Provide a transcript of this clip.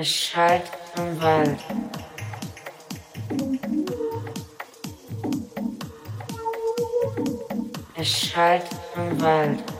Es schallt im Wald. Es schallt im Wald.